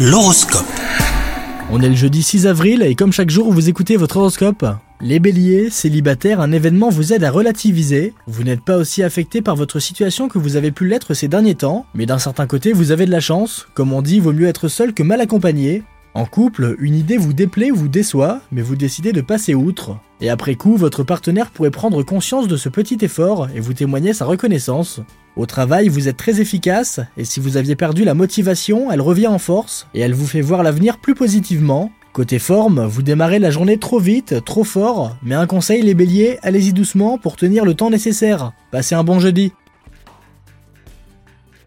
L'horoscope. On est le jeudi 6 avril et comme chaque jour vous écoutez votre horoscope. Les béliers, célibataires, un événement vous aide à relativiser. Vous n'êtes pas aussi affecté par votre situation que vous avez pu l'être ces derniers temps, mais d'un certain côté vous avez de la chance. Comme on dit, vaut mieux être seul que mal accompagné. En couple, une idée vous déplaît ou vous déçoit, mais vous décidez de passer outre. Et après coup, votre partenaire pourrait prendre conscience de ce petit effort et vous témoigner sa reconnaissance. Au travail, vous êtes très efficace, et si vous aviez perdu la motivation, elle revient en force, et elle vous fait voir l'avenir plus positivement. Côté forme, vous démarrez la journée trop vite, trop fort, mais un conseil les béliers, allez-y doucement pour tenir le temps nécessaire. Passez un bon jeudi.